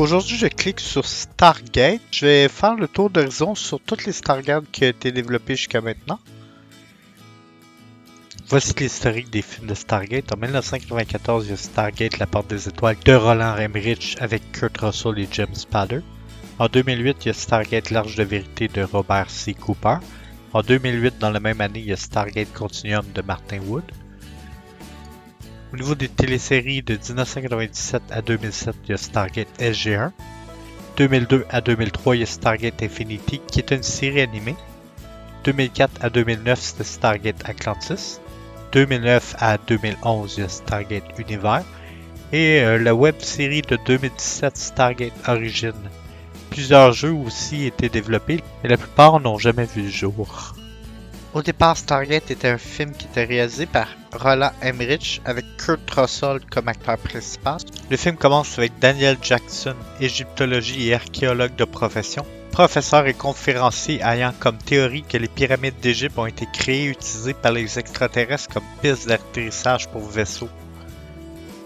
Aujourd'hui, je clique sur Stargate. Je vais faire le tour d'horizon sur toutes les Stargates qui ont été développées jusqu'à maintenant. Voici l'historique des films de Stargate. En 1994, il y a Stargate, La Porte des Étoiles de Roland Emmerich avec Kurt Russell et James Spader. En 2008, il y a Stargate, L'Arche de Vérité de Robert C. Cooper. En 2008, dans la même année, il y a Stargate Continuum de Martin Wood. Au niveau des téléséries de 1997 à 2007, il y a Stargate SG1. 2002 à 2003, il y a Stargate Infinity, qui est une série animée. 2004 à 2009, c'était Stargate Atlantis. 2009 à 2011, il y a Stargate Univers. Et euh, la web série de 2017, Stargate Origin. Plusieurs jeux aussi étaient développés, mais la plupart n'ont jamais vu le jour. Au départ, Stargate était un film qui était réalisé par Roland Emmerich avec Kurt Russell comme acteur principal. Le film commence avec Daniel Jackson, égyptologie et archéologue de profession, professeur et conférencier ayant comme théorie que les pyramides d'Égypte ont été créées et utilisées par les extraterrestres comme piste d'atterrissage pour vaisseaux.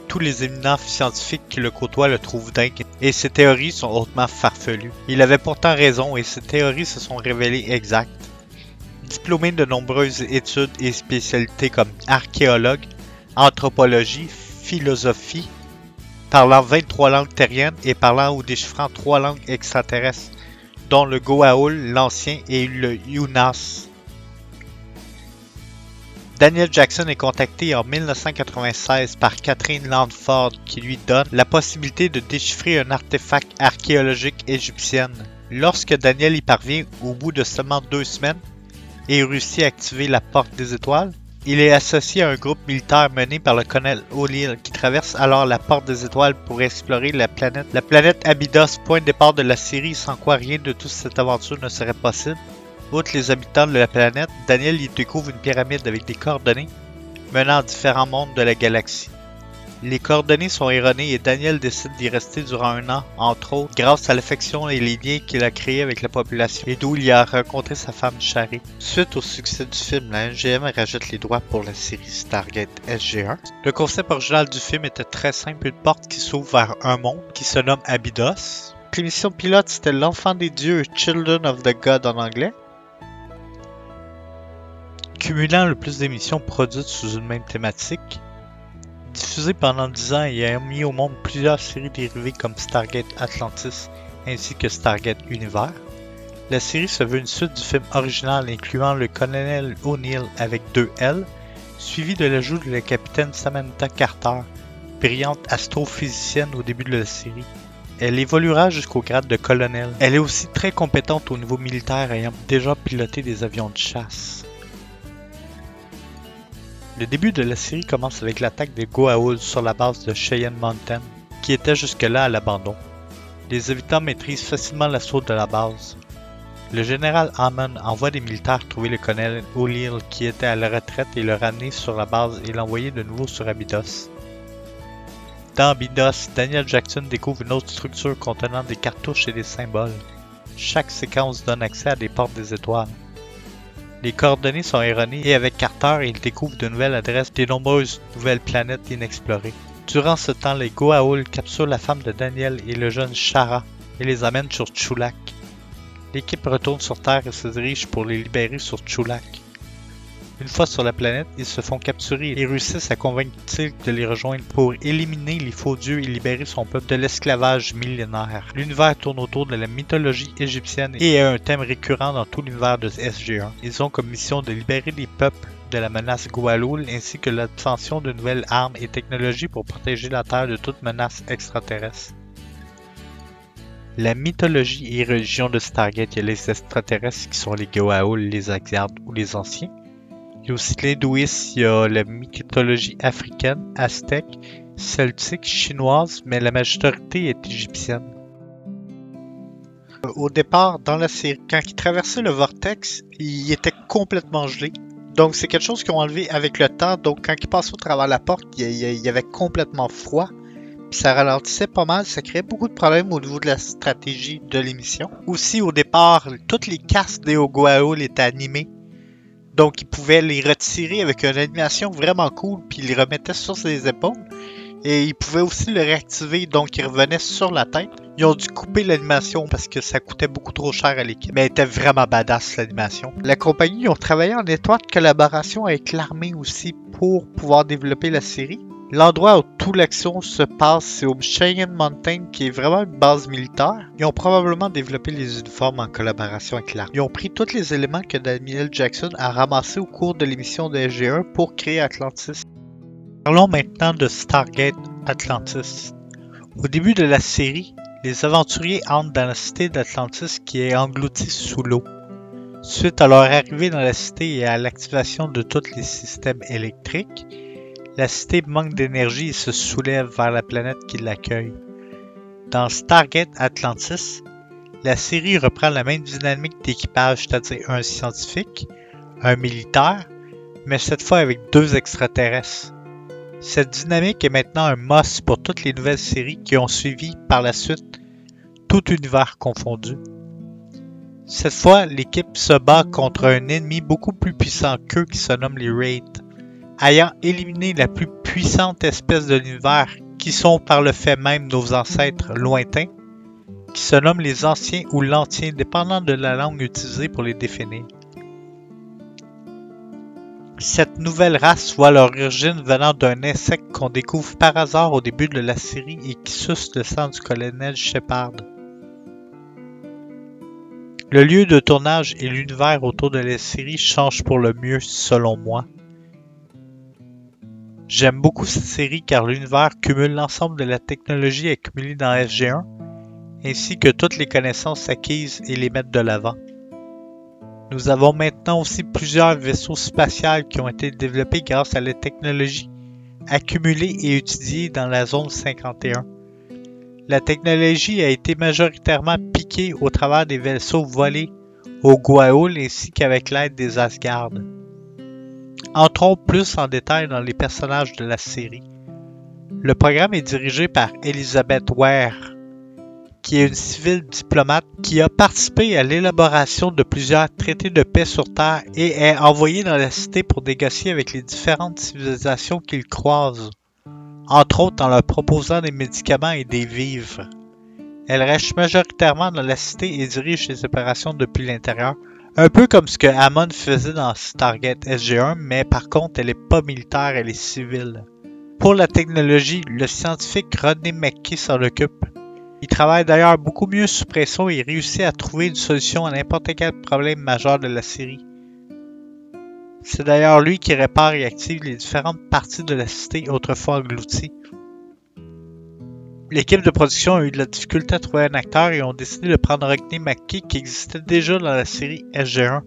Tous les éminents scientifiques qui le côtoient le trouvent dingue et ses théories sont hautement farfelues. Il avait pourtant raison et ses théories se sont révélées exactes. Diplômé de nombreuses études et spécialités comme archéologue, anthropologie, philosophie, parlant 23 langues terriennes et parlant ou déchiffrant trois langues extraterrestres, dont le Goa'uld, l'ancien et le Yunas. Daniel Jackson est contacté en 1996 par Catherine Landford qui lui donne la possibilité de déchiffrer un artefact archéologique égyptien. Lorsque Daniel y parvient au bout de seulement deux semaines et réussit à activer la porte des étoiles, il est associé à un groupe militaire mené par le colonel O'Neill qui traverse alors la porte des étoiles pour explorer la planète. La planète Abydos, point de départ de la série sans quoi rien de toute cette aventure ne serait possible. Outre les habitants de la planète, Daniel y découvre une pyramide avec des coordonnées menant à différents mondes de la galaxie. Les coordonnées sont erronées et Daniel décide d'y rester durant un an, entre autres, grâce à l'affection et les liens qu'il a créés avec la population et d'où il y a rencontré sa femme Shari. Suite au succès du film, la MGM rajoute les droits pour la série Stargate SG1. Le concept original du film était très simple, une porte qui s'ouvre vers un monde qui se nomme Abydos. L'émission pilote, c'était L'Enfant des Dieux, Children of the God en anglais cumulant le plus d'émissions produites sous une même thématique. Diffusé pendant 10 ans et ayant mis au monde plusieurs séries dérivées comme Stargate Atlantis ainsi que Stargate Univers, la série se veut une suite du film original incluant le colonel O'Neill avec deux L, suivi de l'ajout de la capitaine Samantha Carter, brillante astrophysicienne au début de la série. Elle évoluera jusqu'au grade de colonel. Elle est aussi très compétente au niveau militaire ayant déjà piloté des avions de chasse. Le début de la série commence avec l'attaque des Goa'uld sur la base de Cheyenne Mountain, qui était jusque-là à l'abandon. Les habitants maîtrisent facilement l'assaut de la base. Le général Hammond envoie des militaires trouver le colonel O'Neill qui était à la retraite et le ramener sur la base et l'envoyer de nouveau sur Abydos. Dans Abydos, Daniel Jackson découvre une autre structure contenant des cartouches et des symboles. Chaque séquence donne accès à des portes des étoiles. Les coordonnées sont erronées et avec Carter, il découvre de nouvelles adresses des nombreuses nouvelles planètes inexplorées. Durant ce temps, les Goa'uld capturent la femme de Daniel et le jeune Shara et les amènent sur Chulak. L'équipe retourne sur Terre et se dirige pour les libérer sur Chulak. Une fois sur la planète, ils se font capturer et réussissent à convaincre Tilk de les rejoindre pour éliminer les faux dieux et libérer son peuple de l'esclavage millénaire. L'univers tourne autour de la mythologie égyptienne et est un thème récurrent dans tout l'univers de SG1. Ils ont comme mission de libérer les peuples de la menace Goa'uld ainsi que l'obtention de nouvelles armes et technologies pour protéger la Terre de toute menace extraterrestre. La mythologie et religion de Stargate, il les extraterrestres qui sont les Goa'uld, les Axiards ou les Anciens. Il y a aussi l'hindouisme, il y a la mythologie africaine, aztèque, celtique, chinoise, mais la majorité est égyptienne. Au départ, dans la série, quand il traversait le vortex, il était complètement gelé. Donc c'est quelque chose qu'ils ont enlevé avec le temps. Donc quand il passait au travers la porte, il y avait complètement froid. Ça ralentissait pas mal, ça créait beaucoup de problèmes au niveau de la stratégie de l'émission. Aussi au départ, toutes les casques des Ogoao étaient animées. Donc, il pouvait les retirer avec une animation vraiment cool, puis il les remettait sur ses épaules. Et il pouvait aussi le réactiver, donc il revenait sur la tête. Ils ont dû couper l'animation parce que ça coûtait beaucoup trop cher à l'équipe. Mais elle était vraiment badass l'animation. La compagnie ont travaillé en étroite collaboration avec l'armée aussi pour pouvoir développer la série. L'endroit où toute l'action se passe, c'est au Cheyenne Mountain, qui est vraiment une base militaire. Ils ont probablement développé les uniformes en collaboration avec l'armée. Ils ont pris tous les éléments que Daniel Jackson a ramassés au cours de l'émission de SG1 pour créer Atlantis. Parlons maintenant de Stargate Atlantis. Au début de la série, les aventuriers entrent dans la cité d'Atlantis qui est engloutie sous l'eau. Suite à leur arrivée dans la cité et à l'activation de tous les systèmes électriques, la cité manque d'énergie et se soulève vers la planète qui l'accueille. Dans Stargate Atlantis, la série reprend la même dynamique d'équipage, c'est-à-dire un scientifique, un militaire, mais cette fois avec deux extraterrestres. Cette dynamique est maintenant un must pour toutes les nouvelles séries qui ont suivi par la suite, tout univers confondu. Cette fois, l'équipe se bat contre un ennemi beaucoup plus puissant qu'eux qui se nomme les Raids. Ayant éliminé la plus puissante espèce de l'univers, qui sont par le fait même nos ancêtres lointains, qui se nomment les anciens ou l'antien, dépendant de la langue utilisée pour les définir. Cette nouvelle race voit leur origine venant d'un insecte qu'on découvre par hasard au début de la série et qui suce le sang du colonel Shepard. Le lieu de tournage et l'univers autour de la série changent pour le mieux selon moi. J'aime beaucoup cette série car l'univers cumule l'ensemble de la technologie accumulée dans SG1 ainsi que toutes les connaissances acquises et les mettre de l'avant. Nous avons maintenant aussi plusieurs vaisseaux spatials qui ont été développés grâce à la technologie accumulée et étudiée dans la zone 51. La technologie a été majoritairement piquée au travers des vaisseaux volés au Goa'uld ainsi qu'avec l'aide des Asgard. Entrons plus en détail dans les personnages de la série. Le programme est dirigé par Elizabeth Ware, qui est une civile diplomate qui a participé à l'élaboration de plusieurs traités de paix sur Terre et est envoyée dans la cité pour négocier avec les différentes civilisations qu'il croise, entre autres en leur proposant des médicaments et des vivres. Elle reste majoritairement dans la cité et dirige ses opérations depuis l'intérieur, un peu comme ce que Hammond faisait dans Stargate SG1, mais par contre elle n'est pas militaire, elle est civile. Pour la technologie, le scientifique Rodney McKee s'en occupe. Il travaille d'ailleurs beaucoup mieux sous pression et réussit à trouver une solution à n'importe quel problème majeur de la série. C'est d'ailleurs lui qui répare et active les différentes parties de la cité autrefois englouties. L'équipe de production a eu de la difficulté à trouver un acteur et ont décidé de prendre Rodney McKee qui existait déjà dans la série SG1.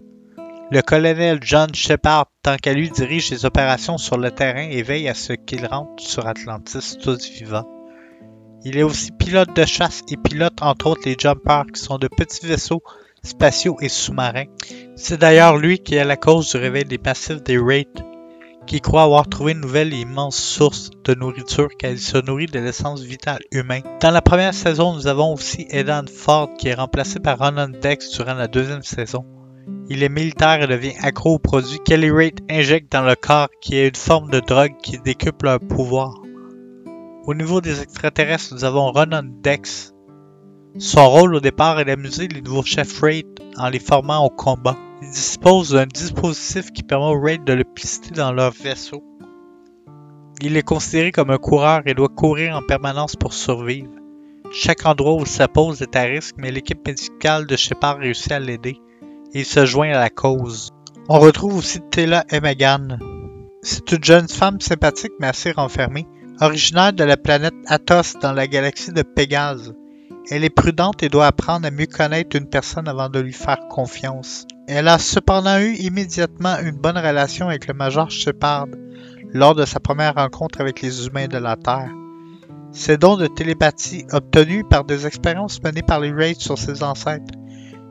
Le colonel John Shepard, tant qu'à lui, dirige les opérations sur le terrain et veille à ce qu'il rentre sur Atlantis tous vivants. Il est aussi pilote de chasse et pilote entre autres les Jumpers qui sont de petits vaisseaux spatiaux et sous-marins. C'est d'ailleurs lui qui est à la cause du réveil des passifs des Wraiths, qui croit avoir trouvé une nouvelle et immense source de nourriture car il se nourrit de l'essence vitale humaine. Dans la première saison, nous avons aussi Edan Ford qui est remplacé par Ronan Dex durant la deuxième saison. Il est militaire et devient accro aux produits que les Wraiths injectent dans le corps qui est une forme de drogue qui décuple leur pouvoir. Au niveau des extraterrestres, nous avons Ronan Dex. Son rôle au départ est d'amuser les nouveaux chefs Raid en les formant au combat. Il dispose d'un dispositif qui permet aux Raid de le pister dans leur vaisseau. Il est considéré comme un coureur et doit courir en permanence pour survivre. Chaque endroit où il se pose est à risque, mais l'équipe médicale de Shepard réussit à l'aider et il se joint à la cause. On retrouve aussi Tela et Megan. C'est une jeune femme sympathique mais assez renfermée Originaire de la planète Athos dans la galaxie de Pégase, elle est prudente et doit apprendre à mieux connaître une personne avant de lui faire confiance. Elle a cependant eu immédiatement une bonne relation avec le Major Shepard lors de sa première rencontre avec les humains de la Terre. Ses dons de télépathie obtenus par des expériences menées par les Raids sur ses ancêtres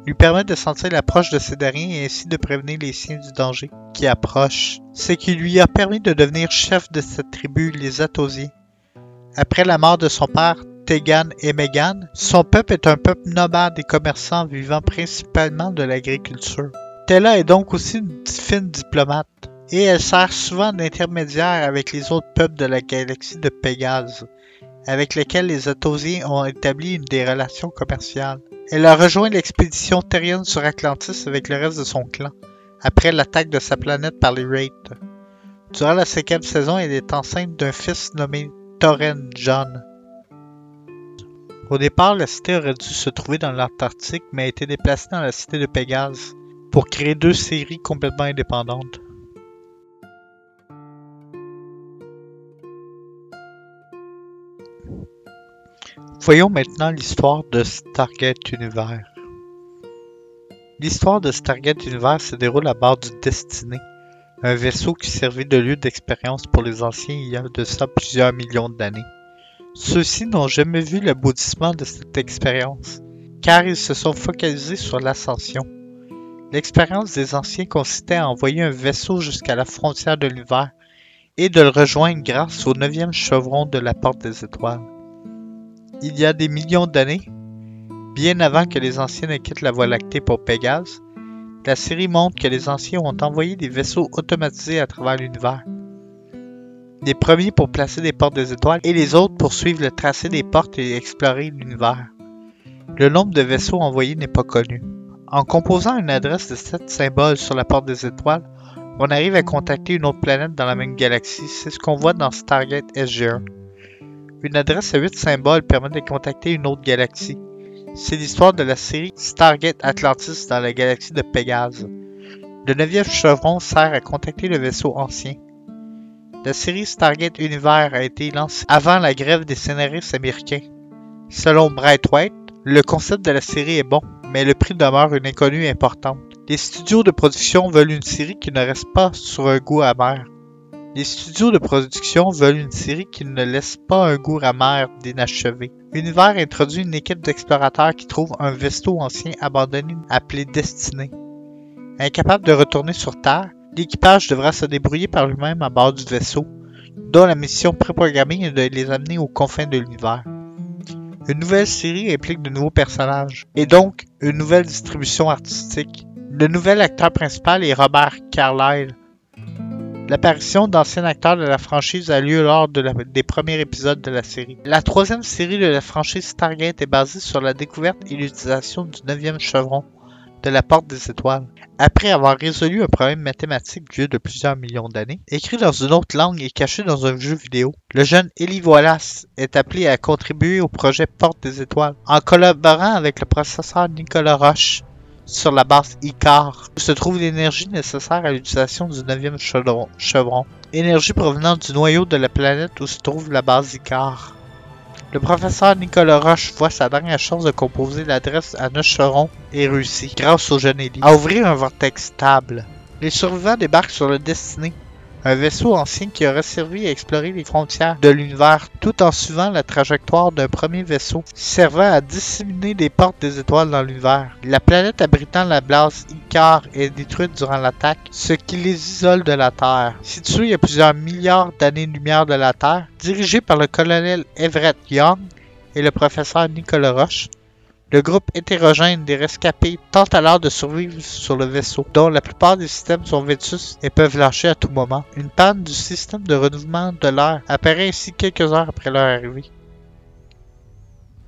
lui permettent de sentir l'approche de ces derniers et ainsi de prévenir les signes du danger qui approche. Ce qui lui a permis de devenir chef de cette tribu, les Athosiens. Après la mort de son père, Tegan et Megan, son peuple est un peuple nomade et commerçant vivant principalement de l'agriculture. Tella est donc aussi une fine diplomate et elle sert souvent d'intermédiaire avec les autres peuples de la galaxie de Pégase, avec lesquels les Atosiens ont établi une des relations commerciales. Elle a rejoint l'expédition terrienne sur Atlantis avec le reste de son clan, après l'attaque de sa planète par les Wraiths. Durant la cinquième saison, elle est enceinte d'un fils nommé Torren John. Au départ, la cité aurait dû se trouver dans l'Antarctique, mais a été déplacée dans la cité de Pégase pour créer deux séries complètement indépendantes. Voyons maintenant l'histoire de Stargate Univers. L'histoire de Stargate Univers se déroule à bord du Destiny, un vaisseau qui servait de lieu d'expérience pour les anciens il y a de ça plusieurs millions d'années. Ceux-ci n'ont jamais vu l'aboutissement de cette expérience, car ils se sont focalisés sur l'ascension. L'expérience des anciens consistait à envoyer un vaisseau jusqu'à la frontière de l'univers et de le rejoindre grâce au neuvième chevron de la porte des étoiles. Il y a des millions d'années, bien avant que les anciens ne quittent la Voie lactée pour Pégase, la série montre que les anciens ont envoyé des vaisseaux automatisés à travers l'univers. Les premiers pour placer des portes des étoiles et les autres pour suivre le tracé des portes et explorer l'univers. Le nombre de vaisseaux envoyés n'est pas connu. En composant une adresse de 7 symboles sur la porte des étoiles, on arrive à contacter une autre planète dans la même galaxie. C'est ce qu'on voit dans Stargate SG1. Une adresse à 8 symboles permet de contacter une autre galaxie. C'est l'histoire de la série Stargate Atlantis dans la galaxie de Pégase. Le neuvième chevron sert à contacter le vaisseau ancien. La série Stargate Univers a été lancée avant la grève des scénaristes américains. Selon Bright White, le concept de la série est bon, mais le prix demeure une inconnue importante. Les studios de production veulent une série qui ne reste pas sur un goût amer. Les studios de production veulent une série qui ne laisse pas un goût amer d'inachevé. Univers introduit une équipe d'explorateurs qui trouve un vaisseau ancien abandonné appelé Destiné. Incapable de retourner sur Terre, l'équipage devra se débrouiller par lui-même à bord du vaisseau, dont la mission préprogrammée est de les amener aux confins de l'univers. Une nouvelle série implique de nouveaux personnages, et donc une nouvelle distribution artistique. Le nouvel acteur principal est Robert Carlyle, L'apparition d'anciens acteurs de la franchise a lieu lors des premiers épisodes de la série. La troisième série de la franchise Stargate est basée sur la découverte et l'utilisation du neuvième chevron de la porte des étoiles. Après avoir résolu un problème mathématique vieux de plusieurs millions d'années, écrit dans une autre langue et caché dans un jeu vidéo, le jeune Eli Wallace est appelé à contribuer au projet Porte des étoiles en collaborant avec le processeur Nicolas Roche sur la base Icar, où se trouve l'énergie nécessaire à l'utilisation du 9e chevron, énergie provenant du noyau de la planète où se trouve la base Icar. Le professeur Nicolas Roche voit sa dernière chance de composer l'adresse à 9 chevrons et réussit, grâce au jeune Ellie, à ouvrir un vortex stable. Les survivants débarquent sur le Destiné, un vaisseau ancien qui aurait servi à explorer les frontières de l'univers tout en suivant la trajectoire d'un premier vaisseau servant à disséminer les portes des étoiles dans l'univers. La planète abritant la base Icar est détruite durant l'attaque, ce qui les isole de la Terre. Située à plusieurs milliards d'années-lumière de la Terre, dirigée par le colonel Everett Young et le professeur Nicolas Roche, le groupe hétérogène des rescapés tente alors de survivre sur le vaisseau, dont la plupart des systèmes sont vétustes et peuvent lâcher à tout moment. Une panne du système de renouvellement de l'air apparaît ainsi quelques heures après leur arrivée.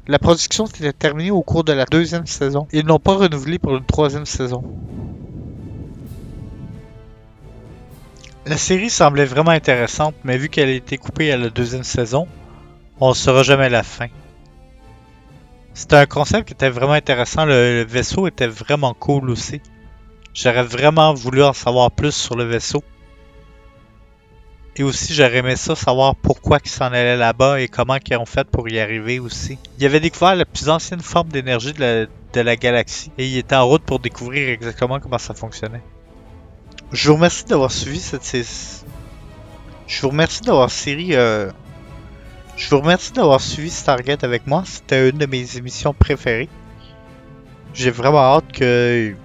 La production s'était terminée au cours de la deuxième saison. Ils n'ont pas renouvelé pour une troisième saison. La série semblait vraiment intéressante, mais vu qu'elle a été coupée à la deuxième saison, on ne saura jamais la fin. C'était un concept qui était vraiment intéressant. Le, vaisseau était vraiment cool aussi. J'aurais vraiment voulu en savoir plus sur le vaisseau. Et aussi, j'aurais aimé ça savoir pourquoi ils s'en allaient là-bas et comment ils ont fait pour y arriver aussi. Il avait découvert la plus ancienne forme d'énergie de la, galaxie et il était en route pour découvrir exactement comment ça fonctionnait. Je vous remercie d'avoir suivi cette série. Je vous remercie d'avoir série euh, je vous remercie d'avoir suivi Stargate avec moi. C'était une de mes émissions préférées. J'ai vraiment hâte que.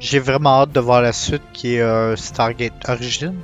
J'ai vraiment hâte de voir la suite qui est euh, Stargate Origin.